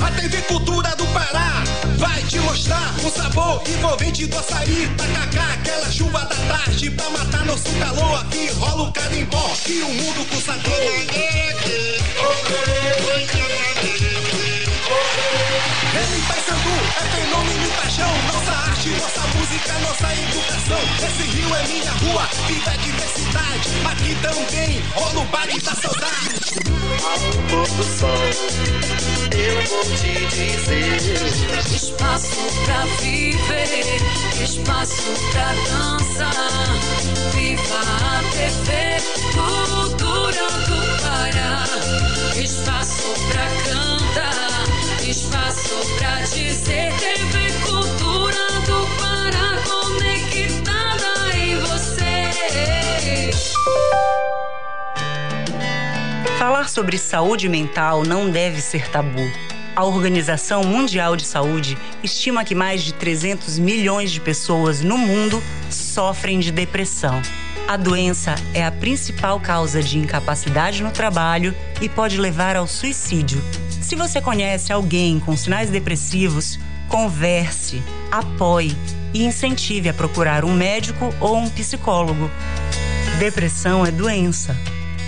A TV Cultura do Pará vai te mostrar o sabor envolvente do açaí. Tacacá, aquela chuva da tarde pra matar nosso calor. Aqui rola um carimbó e o mundo com sabor. Ele Paysandu é fenômeno e paixão. Nossa arte, nossa música, nossa educação. Esse rio é minha rua, viva a diversidade. Aqui também rola o baile da saudade. Ao pôr do sol, eu vou te dizer: espaço pra viver, espaço pra dançar. Viva a TV, cultura do Pará. Espaço pra cantar, espaço pra dizer: TV Cultura do Pará conectada em você. Falar sobre saúde mental não deve ser tabu. A Organização Mundial de Saúde estima que mais de 300 milhões de pessoas no mundo sofrem de depressão. A doença é a principal causa de incapacidade no trabalho e pode levar ao suicídio. Se você conhece alguém com sinais depressivos, converse, apoie e incentive a procurar um médico ou um psicólogo. Depressão é doença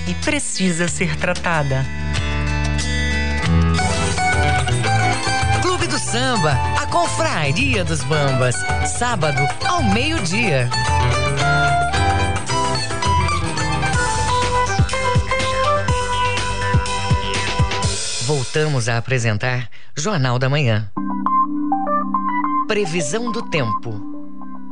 e precisa ser tratada. Clube do Samba, a Confraria dos Bambas. Sábado, ao meio-dia. Voltamos a apresentar Jornal da Manhã. Previsão do tempo.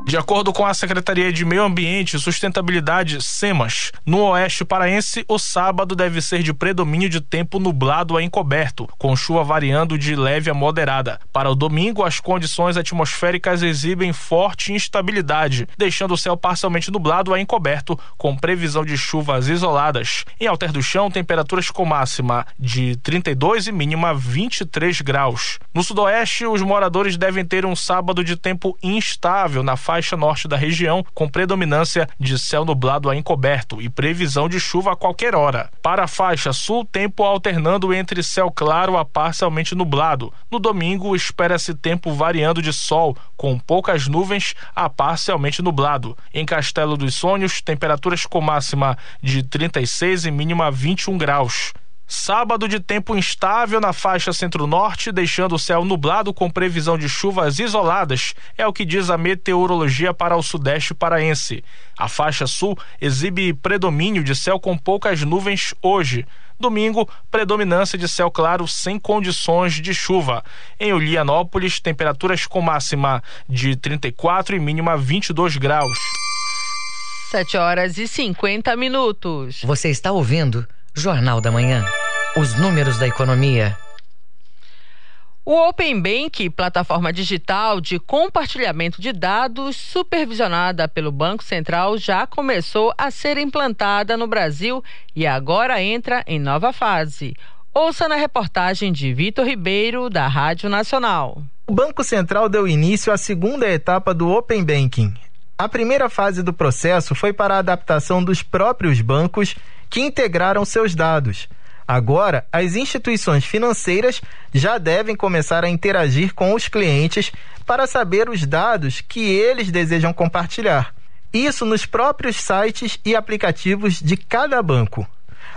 De acordo com a Secretaria de Meio Ambiente e Sustentabilidade, SEMAS, no oeste paraense, o sábado deve ser de predomínio de tempo nublado a encoberto, com chuva variando de leve a moderada. Para o domingo, as condições atmosféricas exibem forte instabilidade, deixando o céu parcialmente nublado a encoberto, com previsão de chuvas isoladas. Em Alter do Chão, temperaturas com máxima de 32 e mínima 23 graus. No sudoeste, os moradores devem ter um sábado de tempo instável na faixa faixa norte da região, com predominância de céu nublado a encoberto e previsão de chuva a qualquer hora. Para a faixa sul, tempo alternando entre céu claro a parcialmente nublado. No domingo, espera-se tempo variando de sol, com poucas nuvens a parcialmente nublado. Em Castelo dos Sonhos, temperaturas com máxima de 36 e mínima 21 graus. Sábado de tempo instável na faixa centro-norte, deixando o céu nublado com previsão de chuvas isoladas, é o que diz a meteorologia para o sudeste paraense. A faixa sul exibe predomínio de céu com poucas nuvens hoje. Domingo, predominância de céu claro sem condições de chuva. Em Ulianópolis, temperaturas com máxima de 34 e mínima 22 graus. 7 horas e 50 minutos. Você está ouvindo Jornal da Manhã. Os números da economia. O Open Bank, plataforma digital de compartilhamento de dados supervisionada pelo Banco Central, já começou a ser implantada no Brasil e agora entra em nova fase. Ouça na reportagem de Vitor Ribeiro, da Rádio Nacional. O Banco Central deu início à segunda etapa do Open Banking. A primeira fase do processo foi para a adaptação dos próprios bancos que integraram seus dados. Agora, as instituições financeiras já devem começar a interagir com os clientes para saber os dados que eles desejam compartilhar. Isso nos próprios sites e aplicativos de cada banco.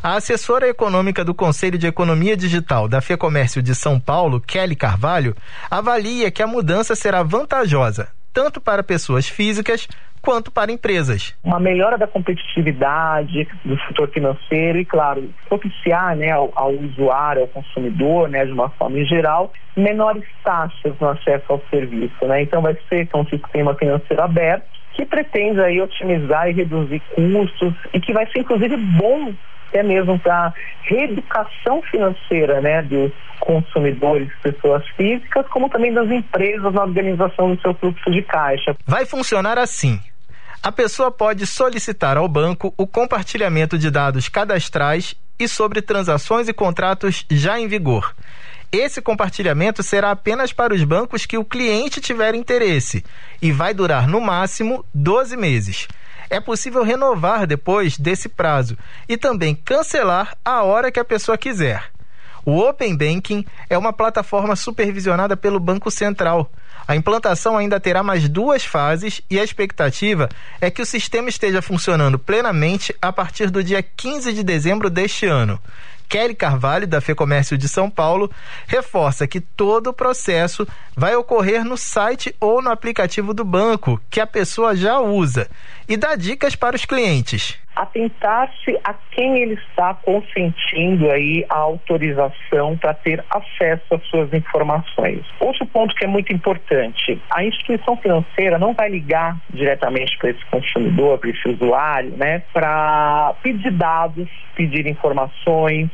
A assessora econômica do Conselho de Economia Digital da FEComércio de São Paulo, Kelly Carvalho, avalia que a mudança será vantajosa tanto para pessoas físicas quanto para empresas. Uma melhora da competitividade do setor financeiro e, claro, propiciar né, ao, ao, usuário, ao consumidor, né, de uma forma em geral, menores taxas no acesso ao serviço. Né? Então, vai ser um sistema financeiro aberto que pretende aí otimizar e reduzir custos e que vai ser, inclusive, bom até mesmo para reeducação financeira né, dos consumidores, pessoas físicas, como também das empresas na organização do seu fluxo de caixa. Vai funcionar assim. A pessoa pode solicitar ao banco o compartilhamento de dados cadastrais e sobre transações e contratos já em vigor. Esse compartilhamento será apenas para os bancos que o cliente tiver interesse e vai durar no máximo 12 meses é possível renovar depois desse prazo e também cancelar a hora que a pessoa quiser. O Open Banking é uma plataforma supervisionada pelo Banco Central. A implantação ainda terá mais duas fases e a expectativa é que o sistema esteja funcionando plenamente a partir do dia 15 de dezembro deste ano. Kelly Carvalho, da FEComércio de São Paulo, reforça que todo o processo vai ocorrer no site ou no aplicativo do banco, que a pessoa já usa, e dá dicas para os clientes atentar-se a quem ele está consentindo aí a autorização para ter acesso às suas informações. Outro ponto que é muito importante, a instituição financeira não vai ligar diretamente para esse consumidor, para esse usuário, né, para pedir dados, pedir informações,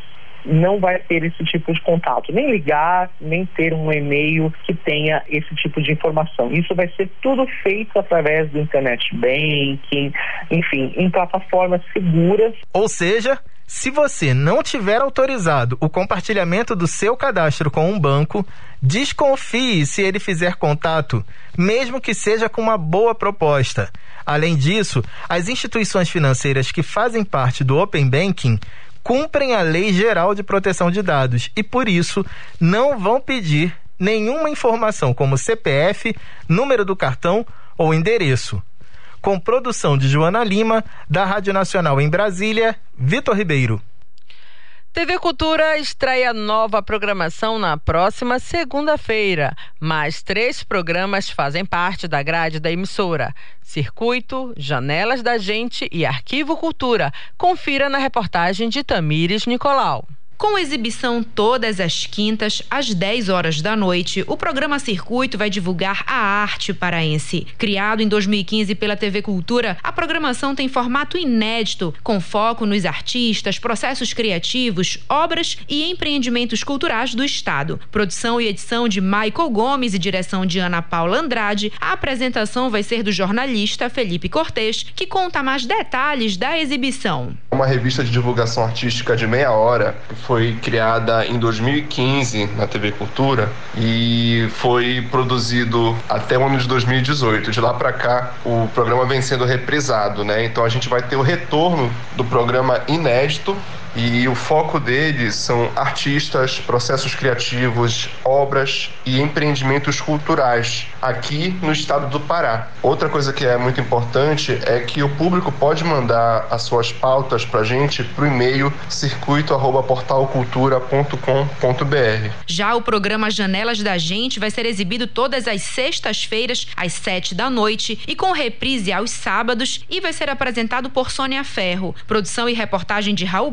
não vai ter esse tipo de contato, nem ligar, nem ter um e-mail que tenha esse tipo de informação. Isso vai ser tudo feito através do internet banking, enfim, em plataformas seguras. Ou seja, se você não tiver autorizado o compartilhamento do seu cadastro com um banco, desconfie se ele fizer contato, mesmo que seja com uma boa proposta. Além disso, as instituições financeiras que fazem parte do Open Banking cumprem a Lei Geral de Proteção de Dados e, por isso, não vão pedir nenhuma informação como CPF, número do cartão ou endereço. Com produção de Joana Lima, da Rádio Nacional em Brasília, Vitor Ribeiro. TV Cultura estreia nova programação na próxima segunda-feira. Mais três programas fazem parte da grade da emissora: Circuito, Janelas da Gente e Arquivo Cultura. Confira na reportagem de Tamires Nicolau. Com exibição todas as quintas, às 10 horas da noite, o programa Circuito vai divulgar a arte paraense. Criado em 2015 pela TV Cultura, a programação tem formato inédito, com foco nos artistas, processos criativos, obras e empreendimentos culturais do Estado. Produção e edição de Michael Gomes e direção de Ana Paula Andrade, a apresentação vai ser do jornalista Felipe Cortes, que conta mais detalhes da exibição. Uma revista de divulgação artística de meia hora foi criada em 2015 na TV Cultura e foi produzido até o ano de 2018. De lá para cá, o programa vem sendo reprisado, né? Então a gente vai ter o retorno do programa inédito e o foco deles são artistas, processos criativos, obras e empreendimentos culturais aqui no estado do Pará. Outra coisa que é muito importante é que o público pode mandar as suas pautas para a gente para o e-mail circuito@portalcultura.com.br. Já o programa Janelas da Gente vai ser exibido todas as sextas-feiras às sete da noite e com reprise aos sábados e vai ser apresentado por Sônia Ferro. Produção e reportagem de Raul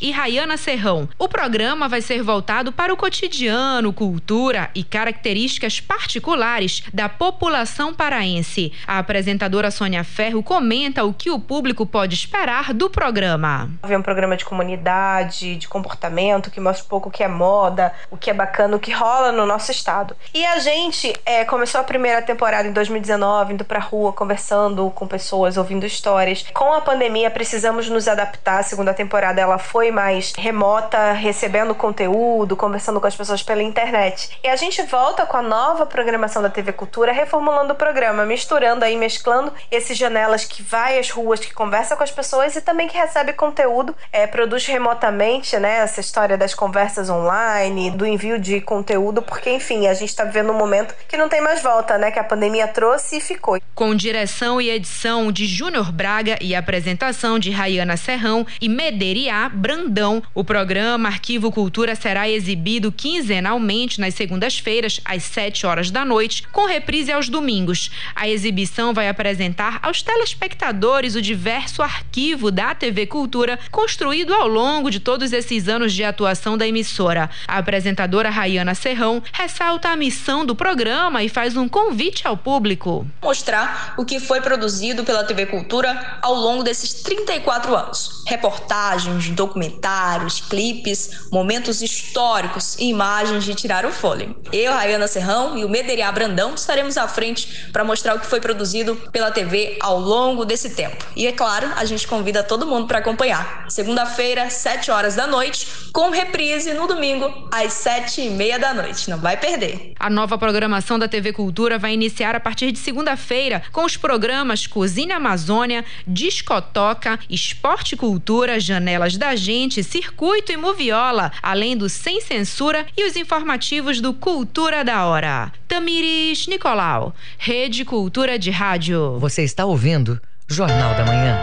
E Rayana Serrão. O programa vai ser voltado para o cotidiano, cultura e características particulares da população paraense. A apresentadora Sônia Ferro comenta o que o público pode esperar do programa. É um programa de comunidade, de comportamento, que mostra um pouco o que é moda, o que é bacana, o que rola no nosso estado. E a gente é, começou a primeira temporada em 2019, indo pra rua, conversando com pessoas, ouvindo histórias. Com a pandemia, precisamos nos adaptar. A segunda temporada ela foi mais remota, recebendo conteúdo, conversando com as pessoas pela internet. E a gente volta com a nova programação da TV Cultura, reformulando o programa, misturando aí, mesclando esses janelas que vai às ruas, que conversa com as pessoas e também que recebe conteúdo, é, produz remotamente, né? Essa história das conversas online, do envio de conteúdo, porque enfim, a gente está vivendo um momento que não tem mais volta, né? Que a pandemia trouxe e ficou. Com direção e edição de Júnior Braga e apresentação de Rayana Serrão e Mederiá Brandão, o programa Arquivo Cultura será exibido quinzenalmente nas segundas-feiras, às 7 horas da noite, com reprise aos domingos. A exibição vai apresentar aos telespectadores o diverso arquivo da TV Cultura construído ao longo de todos esses anos de atuação da emissora. A apresentadora Rayana Serrão ressalta a missão do programa e faz um convite ao público. Mostrar o que foi produzido pela TV Cultura ao longo desses 34 anos. Reportagens, documentários, clipes, momentos históricos e imagens de tirar o fôlego. Eu, Rayana Serrão e o Mederiá Brandão estaremos à frente para mostrar o que foi produzido pela TV ao longo desse tempo. E é claro, a gente convida todo mundo para acompanhar. Segunda-feira, 7 horas da noite, com reprise no domingo, às 7 e meia da noite. Não vai perder. A nova programação da TV Cultura vai iniciar a partir de segunda-feira com os programas Cozinha Amazônia, Discotoca, Esporte Cultura, Janelas da Gente, Circuito e Moviola, além do Sem Censura e os informativos do Cultura da Hora. Tamiris Nicolau, Rede Cultura de Rádio. Você está ouvindo Jornal da Manhã.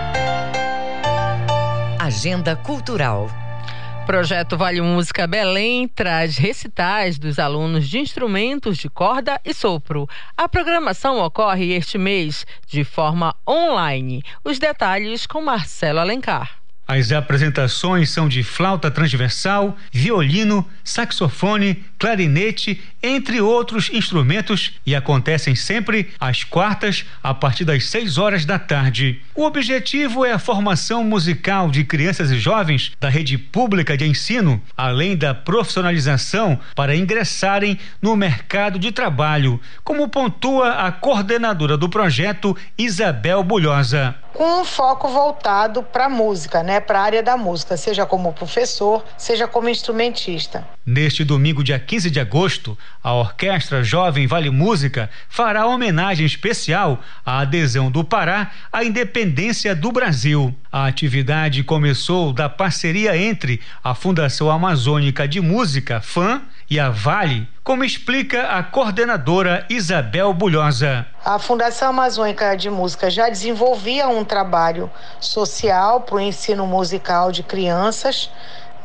Agenda Cultural. Projeto Vale Música Belém traz recitais dos alunos de instrumentos de corda e sopro. A programação ocorre este mês de forma online. Os detalhes com Marcelo Alencar. As apresentações são de flauta transversal, violino, saxofone, clarinete, entre outros instrumentos, e acontecem sempre às quartas, a partir das 6 horas da tarde. O objetivo é a formação musical de crianças e jovens da rede pública de ensino, além da profissionalização para ingressarem no mercado de trabalho, como pontua a coordenadora do projeto, Isabel Bulhosa com um foco voltado para a música, né, para a área da música, seja como professor, seja como instrumentista. Neste domingo, dia 15 de agosto, a Orquestra Jovem Vale Música fará homenagem especial à adesão do Pará à independência do Brasil. A atividade começou da parceria entre a Fundação Amazônica de Música, FAM, e a Vale, como explica a coordenadora Isabel Bulhosa. A Fundação Amazônica de Música já desenvolvia um trabalho social para o ensino musical de crianças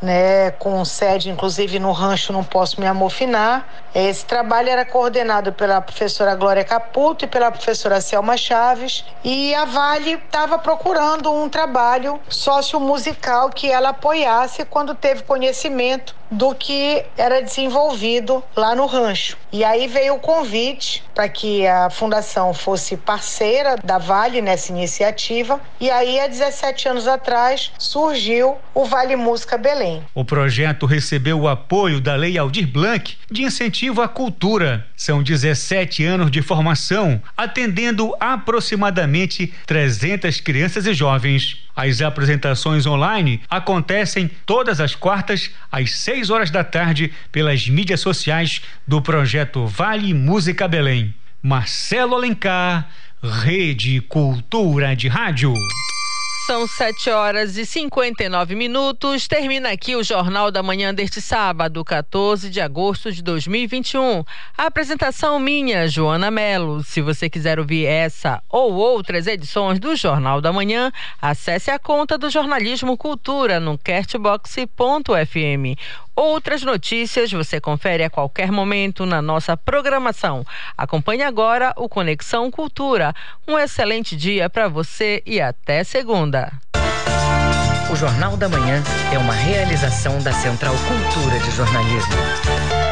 né, com sede inclusive no rancho Não Posso Me Amofinar. Esse trabalho era coordenado pela professora Glória Caputo e pela professora Selma Chaves e a Vale estava procurando um trabalho sociomusical que ela apoiasse quando teve conhecimento do que era desenvolvido lá no rancho. E aí veio o convite para que a fundação fosse parceira da Vale nessa iniciativa. E aí, há 17 anos atrás, surgiu o Vale Música Belém. O projeto recebeu o apoio da Lei Aldir Blanc de incentivo à cultura. São 17 anos de formação, atendendo aproximadamente 300 crianças e jovens. As apresentações online acontecem todas as quartas às 6 horas da tarde pelas mídias sociais do projeto Vale Música Belém. Marcelo Alencar, Rede Cultura de Rádio. São 7 horas e 59 minutos. Termina aqui o Jornal da Manhã deste sábado, 14 de agosto de 2021. A apresentação minha, Joana Melo. Se você quiser ouvir essa ou outras edições do Jornal da Manhã, acesse a conta do Jornalismo Cultura no castbox.fm. Outras notícias você confere a qualquer momento na nossa programação. Acompanhe agora o Conexão Cultura. Um excelente dia para você e até segunda. O Jornal da Manhã é uma realização da Central Cultura de Jornalismo.